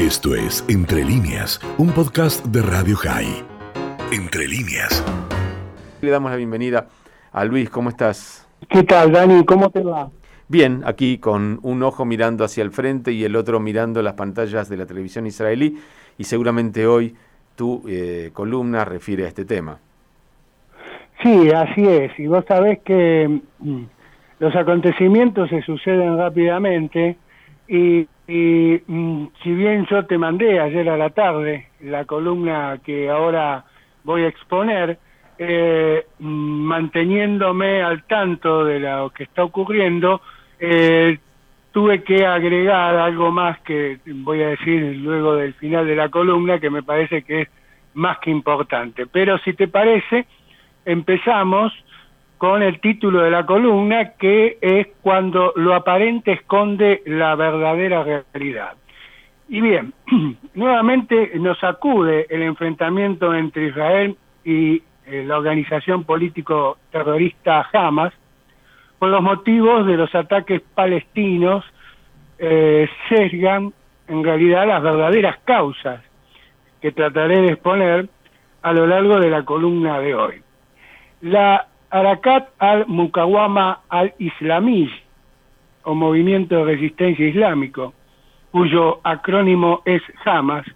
Esto es Entre líneas, un podcast de Radio High. Entre líneas. Le damos la bienvenida a Luis, ¿cómo estás? ¿Qué tal, Dani? ¿Cómo te va? Bien, aquí con un ojo mirando hacia el frente y el otro mirando las pantallas de la televisión israelí y seguramente hoy tu eh, columna refiere a este tema. Sí, así es. Y vos sabés que mm, los acontecimientos se suceden rápidamente y, mm, si bien yo te mandé ayer a la tarde la columna que ahora voy a exponer, eh, manteniéndome al tanto de lo que está ocurriendo, eh, tuve que agregar algo más que voy a decir luego del final de la columna que me parece que es más que importante. Pero si te parece, empezamos con el título de la columna que es cuando lo aparente esconde la verdadera realidad. Y bien, nuevamente nos acude el enfrentamiento entre Israel y eh, la organización político terrorista Hamas, por los motivos de los ataques palestinos eh, sesgan en realidad las verdaderas causas que trataré de exponer a lo largo de la columna de hoy. La Arakat al-Mukawama al-Islami, o Movimiento de Resistencia Islámico, cuyo acrónimo es Hamas,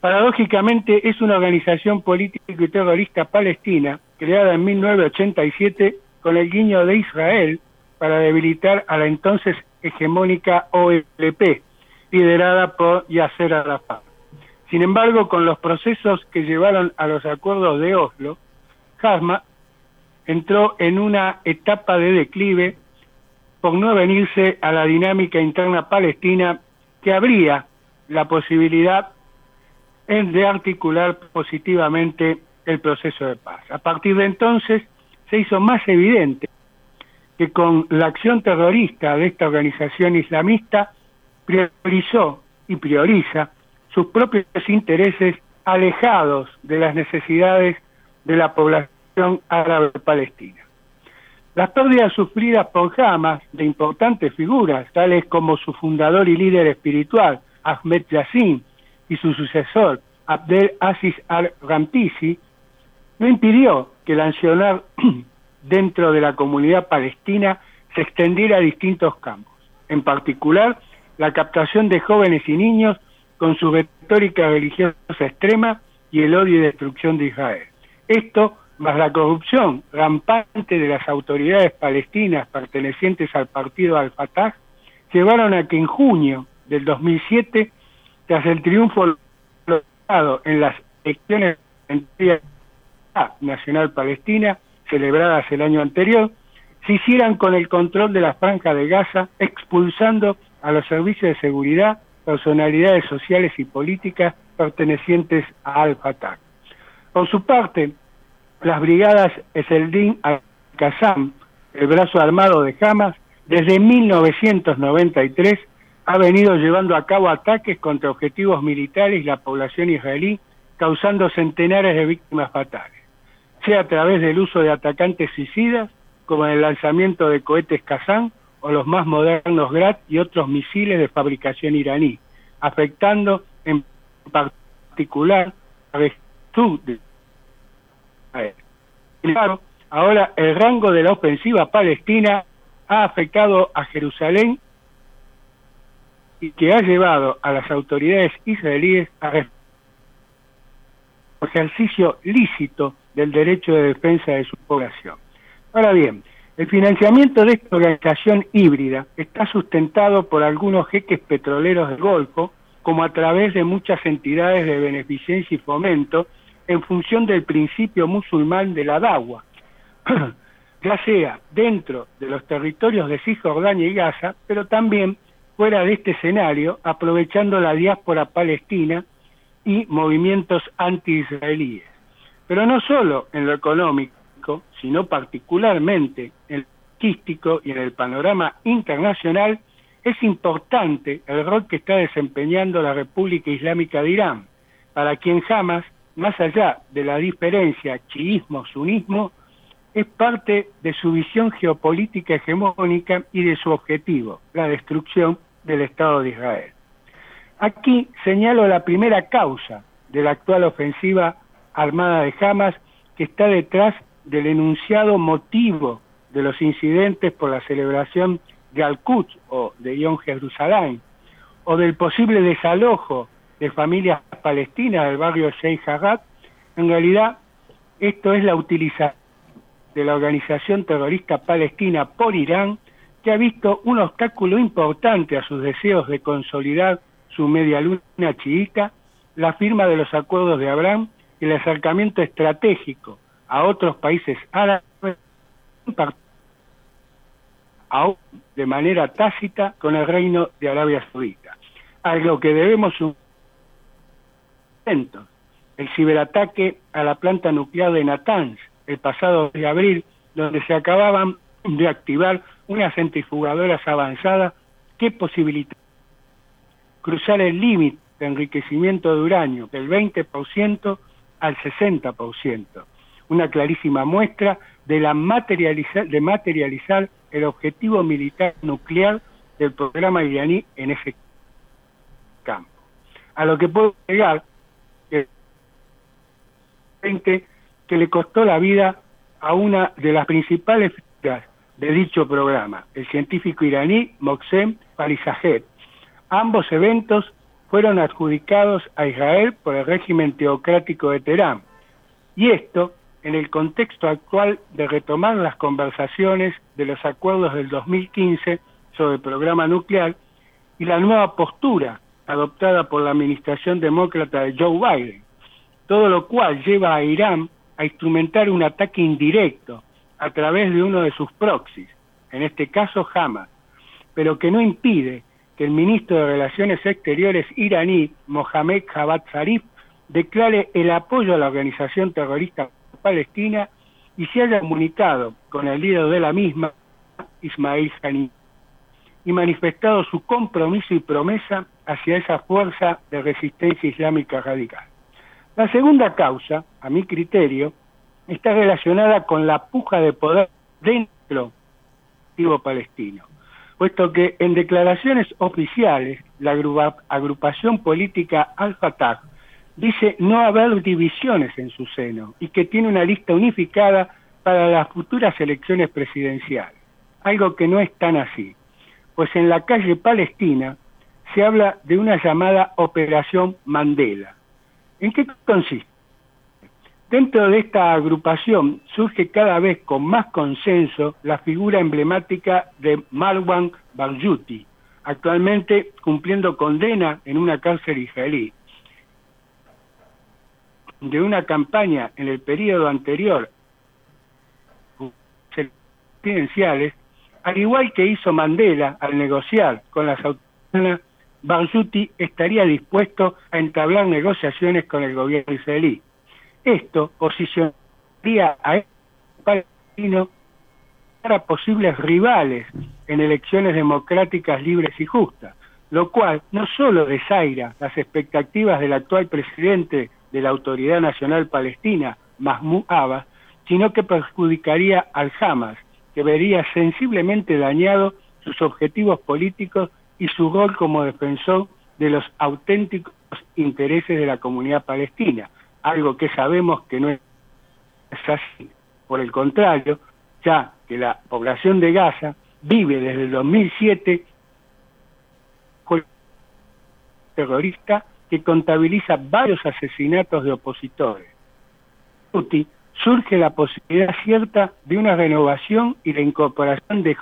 paradójicamente es una organización política y terrorista palestina creada en 1987 con el guiño de Israel para debilitar a la entonces hegemónica OLP, liderada por Yasser Arafat. Sin embargo, con los procesos que llevaron a los acuerdos de Oslo, entró en una etapa de declive por no venirse a la dinámica interna palestina que habría la posibilidad de articular positivamente el proceso de paz. A partir de entonces, se hizo más evidente que con la acción terrorista de esta organización islamista priorizó y prioriza sus propios intereses alejados de las necesidades de la población árabe palestina. Las pérdidas sufridas por Hamas de importantes figuras, tales como su fundador y líder espiritual, Ahmed Yassin, y su sucesor, Abdel Aziz al-Rampisi, no impidió que el accionar dentro de la comunidad palestina se extendiera a distintos campos, en particular la captación de jóvenes y niños con su retórica religiosa extrema y el odio y destrucción de Israel. Esto, más la corrupción rampante de las autoridades palestinas pertenecientes al partido Al-Fatah, llevaron a que en junio del 2007, tras el triunfo logrado en las elecciones nacional palestina, celebradas el año anterior, se hicieran con el control de la franja de Gaza, expulsando a los servicios de seguridad, personalidades sociales y políticas pertenecientes a Al-Fatah. Por su parte, las brigadas Eseldin al-Qassam, el brazo armado de Hamas, desde 1993 ha venido llevando a cabo ataques contra objetivos militares y la población israelí, causando centenares de víctimas fatales sea a través del uso de atacantes suicidas, como el lanzamiento de cohetes Kazán o los más modernos Grad y otros misiles de fabricación iraní, afectando en particular a la de Claro, ahora el rango de la ofensiva palestina ha afectado a Jerusalén y que ha llevado a las autoridades israelíes a ejercicio lícito del derecho de defensa de su población. Ahora bien, el financiamiento de esta organización híbrida está sustentado por algunos jeques petroleros del Golfo, como a través de muchas entidades de beneficencia y fomento, en función del principio musulmán de la dagua, ya sea dentro de los territorios de Cisjordania y Gaza, pero también fuera de este escenario, aprovechando la diáspora palestina y movimientos anti-israelíes. Pero no solo en lo económico, sino particularmente en el artístico y en el panorama internacional, es importante el rol que está desempeñando la República Islámica de Irán, para quien jamás, más allá de la diferencia chiismo-sunismo, es parte de su visión geopolítica hegemónica y de su objetivo, la destrucción del Estado de Israel. Aquí señalo la primera causa de la actual ofensiva armada de Hamas que está detrás del enunciado motivo de los incidentes por la celebración de Al-Quds o de Yom Jerusalén, o del posible desalojo de familias palestinas del barrio Sheikh Jarrah, en realidad esto es la utilización de la organización terrorista palestina por Irán, que ha visto un obstáculo importante a sus deseos de consolidar su media luna chiita, la firma de los acuerdos de Abraham y el acercamiento estratégico a otros países árabes, aún de manera tácita con el reino de Arabia Saudita. Algo que debemos el ciberataque a la planta nuclear de Natanz el pasado de abril, donde se acababan de activar unas centrifugadoras avanzadas que posibilitaban cruzar el límite de enriquecimiento de uranio del 20% al 60%, una clarísima muestra de, la materializar, de materializar el objetivo militar nuclear del programa iraní en ese campo. A lo que puedo llegar que le costó la vida a una de las principales figuras de dicho programa, el científico iraní Moxem Palisajet. Ambos eventos fueron adjudicados a Israel por el régimen teocrático de Teherán. Y esto en el contexto actual de retomar las conversaciones de los acuerdos del 2015 sobre el programa nuclear y la nueva postura adoptada por la administración demócrata de Joe Biden, todo lo cual lleva a Irán a instrumentar un ataque indirecto a través de uno de sus proxies, en este caso Hamas, pero que no impide que el ministro de Relaciones Exteriores iraní, Mohamed Javad Zarif, declare el apoyo a la organización terrorista palestina y se haya comunicado con el líder de la misma, Ismail Haniyeh, y manifestado su compromiso y promesa hacia esa fuerza de resistencia islámica radical. La segunda causa, a mi criterio, está relacionada con la puja de poder dentro del palestino, puesto que en declaraciones oficiales la agrupación política Al-Fatah dice no haber divisiones en su seno y que tiene una lista unificada para las futuras elecciones presidenciales, algo que no es tan así, pues en la calle palestina se habla de una llamada Operación Mandela, ¿En qué consiste? Dentro de esta agrupación surge cada vez con más consenso la figura emblemática de Marwan Barghouti, actualmente cumpliendo condena en una cárcel israelí. De una campaña en el periodo anterior presidenciales, al igual que hizo Mandela al negociar con las autoridades Barzuti estaría dispuesto a entablar negociaciones con el gobierno israelí. Esto posicionaría a este palestino para posibles rivales en elecciones democráticas libres y justas, lo cual no solo desaira las expectativas del actual presidente de la Autoridad Nacional Palestina, Mahmoud Abbas, sino que perjudicaría al Hamas, que vería sensiblemente dañado sus objetivos políticos y su rol como defensor de los auténticos intereses de la comunidad palestina, algo que sabemos que no es así. Por el contrario, ya que la población de Gaza vive desde el 2007 con terrorista que contabiliza varios asesinatos de opositores. Surge la posibilidad cierta de una renovación y la incorporación de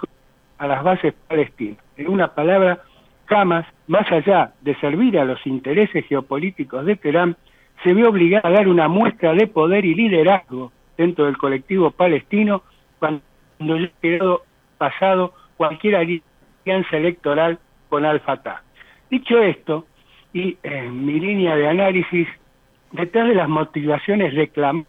a las bases palestinas. En una palabra, Hamas, más allá de servir a los intereses geopolíticos de Teherán, se vio obligada a dar una muestra de poder y liderazgo dentro del colectivo palestino cuando ya quedó pasado cualquier alianza electoral con Al-Fatah. Dicho esto, y en mi línea de análisis, detrás de las motivaciones reclamadas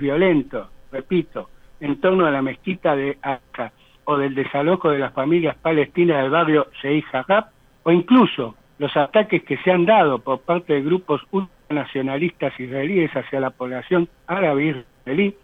violentos, repito, en torno a la mezquita de Aqsa o del desalojo de las familias palestinas del barrio Sheikh Jarrah o incluso los ataques que se han dado por parte de grupos ultranacionalistas israelíes hacia la población árabe israelí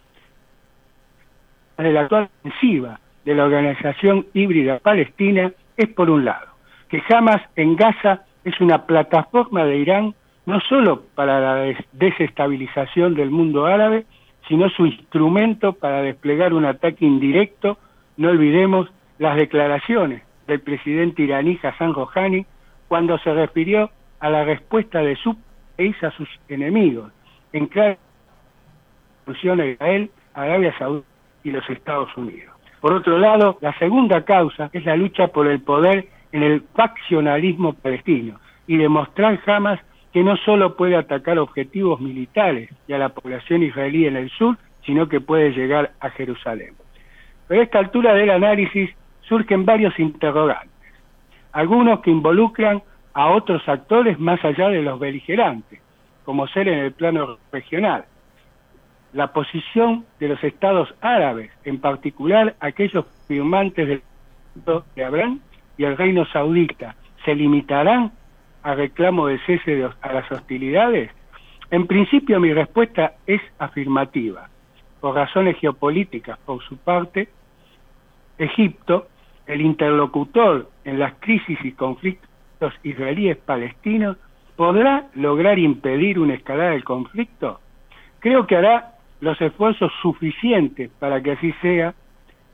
de la actual ofensiva de la organización híbrida palestina es por un lado que Hamas en Gaza es una plataforma de Irán no solo para la desestabilización del mundo árabe, sino su instrumento para desplegar un ataque indirecto, no olvidemos las declaraciones del presidente iraní Hassan Rouhani cuando se refirió a la respuesta de su país a sus enemigos, en clara alusión a Israel, Arabia Saudita y los Estados Unidos. Por otro lado, la segunda causa es la lucha por el poder en el faccionalismo palestino y demostrar jamás que no solo puede atacar objetivos militares y a la población israelí en el sur, sino que puede llegar a Jerusalén. Pero a esta altura del análisis surgen varios interrogantes, algunos que involucran a otros actores más allá de los beligerantes, como ser en el plano regional. La posición de los estados árabes, en particular aquellos firmantes del de Abraham y el reino saudita, ¿se limitarán a reclamo de cese de, a las hostilidades? En principio mi respuesta es afirmativa. Por razones geopolíticas, por su parte, Egipto, el interlocutor en las crisis y conflictos israelíes palestinos, podrá lograr impedir una escalada del conflicto? Creo que hará los esfuerzos suficientes para que así sea,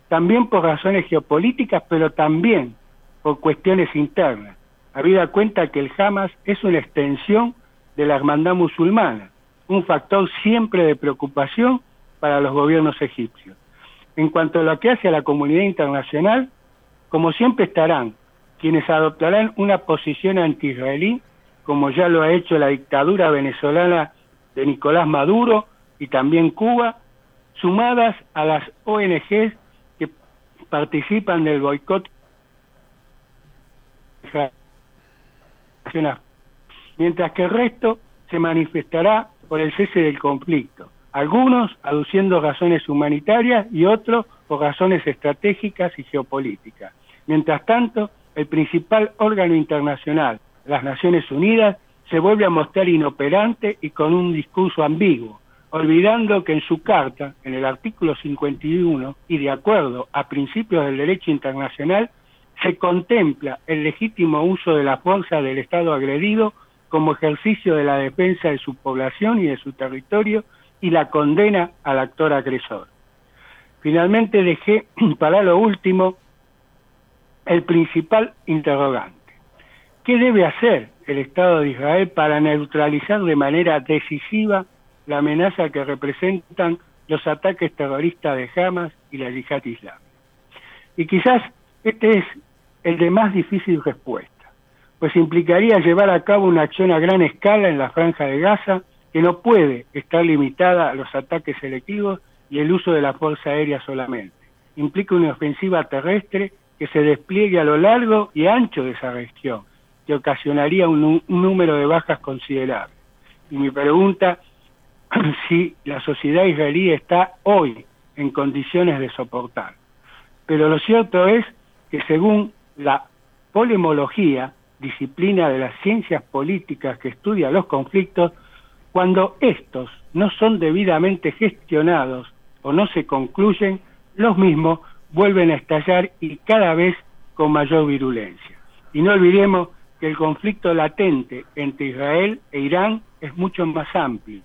también por razones geopolíticas, pero también por cuestiones internas, habida cuenta que el Hamas es una extensión de la hermandad musulmana, un factor siempre de preocupación para los gobiernos egipcios. En cuanto a lo que hace a la comunidad internacional, como siempre estarán quienes adoptarán una posición anti-israelí, como ya lo ha hecho la dictadura venezolana de Nicolás Maduro y también Cuba, sumadas a las ONGs que participan del boicot mientras que el resto se manifestará por el cese del conflicto, algunos aduciendo razones humanitarias y otros por razones estratégicas y geopolíticas. Mientras tanto, el principal órgano internacional, las Naciones Unidas, se vuelve a mostrar inoperante y con un discurso ambiguo, olvidando que en su carta, en el artículo 51, y de acuerdo a principios del derecho internacional, se contempla el legítimo uso de la fuerza del Estado agredido como ejercicio de la defensa de su población y de su territorio y la condena al actor agresor. Finalmente dejé para lo último el principal interrogante. ¿Qué debe hacer el Estado de Israel para neutralizar de manera decisiva la amenaza que representan los ataques terroristas de Hamas y la yihad islámica? Y quizás este es el de más difícil respuesta, pues implicaría llevar a cabo una acción a gran escala en la franja de Gaza que no puede estar limitada a los ataques selectivos y el uso de la fuerza aérea solamente. Implica una ofensiva terrestre que se despliegue a lo largo y ancho de esa región, que ocasionaría un, número de bajas considerable. Y mi pregunta, si la sociedad israelí está hoy en condiciones de soportar. Pero lo cierto es que según la polemología, disciplina de las ciencias políticas que estudia los conflictos, cuando estos no son debidamente gestionados o no se concluyen, los mismos vuelven a estallar y cada vez con mayor virulencia. Y no olvidemos que el conflicto latente entre Israel e Irán es mucho más amplio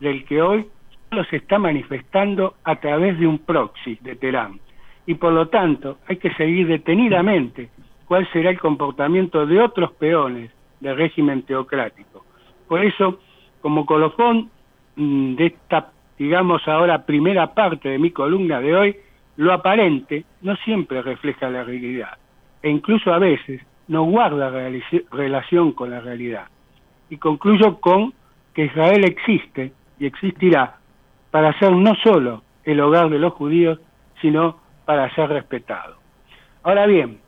del que hoy solo se está manifestando a través de un proxy de Teherán y por lo tanto hay que seguir detenidamente cuál será el comportamiento de otros peones del régimen teocrático. Por eso, como colofón mm, de esta, digamos ahora, primera parte de mi columna de hoy, lo aparente no siempre refleja la realidad e incluso a veces no guarda relación con la realidad. Y concluyo con que Israel existe y existirá para ser no solo el hogar de los judíos, sino para ser respetado. Ahora bien,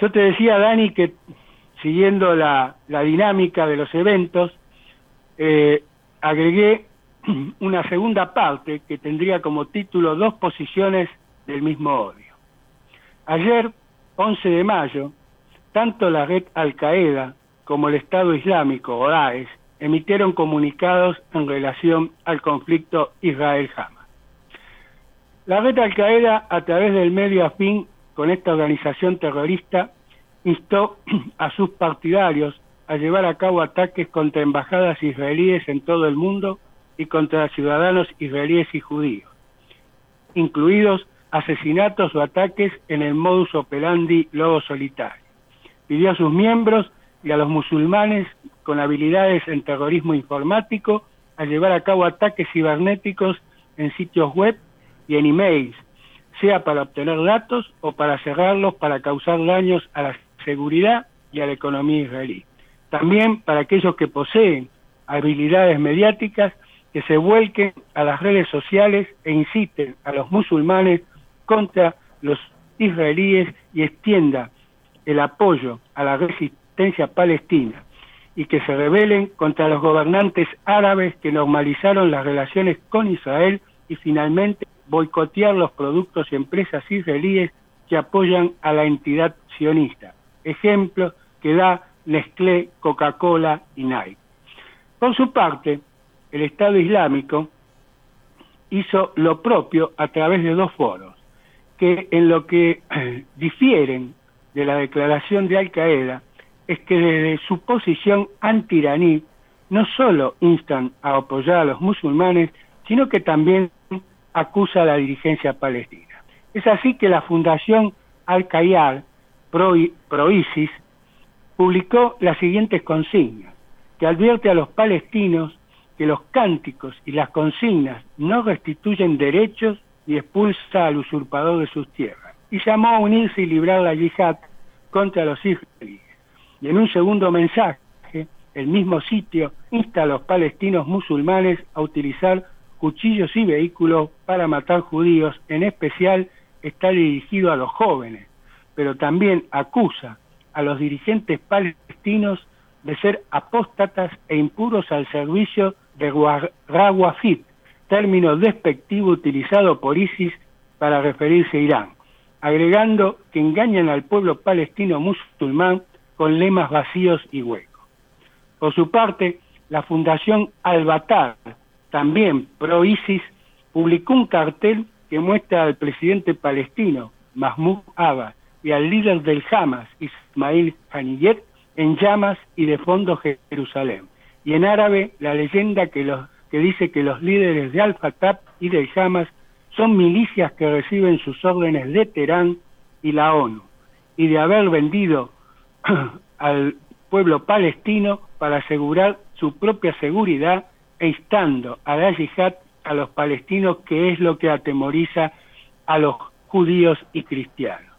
yo te decía, Dani, que siguiendo la, dinámica de los eventos, eh, agregué una segunda parte que tendría como título dos posiciones del mismo odio. Ayer, 11 de mayo, tanto la red Al-Qaeda como el Estado Islámico o Daesh emitieron comunicados en relación al conflicto Israel-Hamas. La red Al Qaeda, a través del medio afín con esta organización terrorista, instó a sus partidarios a llevar a cabo ataques contra embajadas israelíes en todo el mundo y contra ciudadanos israelíes y judíos, incluidos asesinatos o ataques en el modus operandi lobo solitario. Pidió a sus miembros y a los musulmanes con habilidades en terrorismo informático a llevar a cabo ataques cibernéticos en sitios web y en emails, sea para obtener datos o para cerrarlos para causar daños a la seguridad y a la economía israelí. También para aquellos que poseen habilidades mediáticas que se vuelquen a las redes sociales e inciten a los musulmanes contra los israelíes y extienda el apoyo a la resistencia palestina y que se rebelen contra los gobernantes árabes que normalizaron las relaciones con Israel y finalmente boicotear los productos y empresas israelíes que apoyan a la entidad sionista. Ejemplo que da Nestlé, Coca-Cola y Nike. Por su parte, el Estado Islámico hizo lo propio a través de dos foros, que en lo que difieren de la declaración de Al Qaeda es que desde su posición anti-iraní no solo instan a apoyar a los musulmanes, sino que también acusa a la dirigencia palestina. Es así que la Fundación Al-Qaeda pro-ISIS publicó las siguientes consignas, que advierte a los palestinos que los cánticos y las consignas no restituyen derechos y expulsa al usurpador de sus tierras. Y llamó a unirse y librar la yihad contra los israelíes. Y en un segundo mensaje, el mismo sitio insta a los palestinos musulmanes a utilizar cuchillos y vehículos para matar judíos, en especial está dirigido a los jóvenes, pero también acusa a los dirigentes palestinos de ser apóstatas e impuros al servicio de Rawafid, término despectivo utilizado por ISIS para referirse a Irán, agregando que engañan al pueblo palestino musulmán con lemas vacíos y huecos. Por su parte, la Fundación Al-Batar, también pro-ISIS, publicó un cartel que muestra al presidente palestino, Mahmoud Abbas, y al líder del Hamas, Ismail Haniyeh, en llamas y de fondo Jerusalén y en árabe la leyenda que, dice que los líderes de Al-Fatah y del Hamas son milicias que reciben sus órdenes de Teherán y la ONU, y de haber vendido al pueblo palestino para asegurar su propia seguridad e instando a la yihad a los palestinos, que es lo que atemoriza a los judíos y cristianos.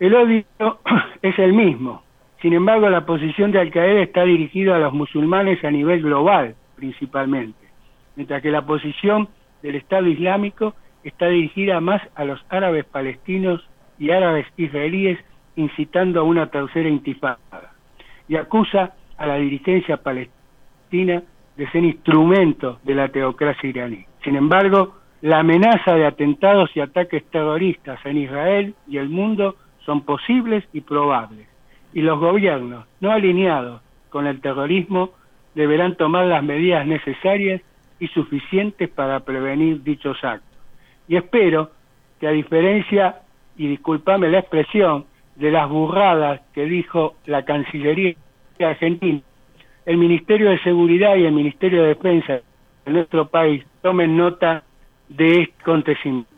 El odio es el mismo, sin embargo, la posición de Al-Qaeda está dirigida a los musulmanes a nivel global, principalmente, mientras que la posición del Estado Islámico está dirigida más a los árabes palestinos y árabes israelíes, incitando a una tercera intifada, y acusa a la dirigencia palestina de ser instrumento de la teocracia iraní. Sin embargo, la amenaza de atentados y ataques terroristas en Israel y el mundo son posibles y probables y los gobiernos no alineados con el terrorismo deberán tomar las medidas necesarias y suficientes para prevenir dichos actos. Y espero que a diferencia, y disculpame la expresión, de las burradas que dijo la Cancillería Argentina, el Ministerio de Seguridad y el Ministerio de Defensa de nuestro país tomen nota de este acontecimiento.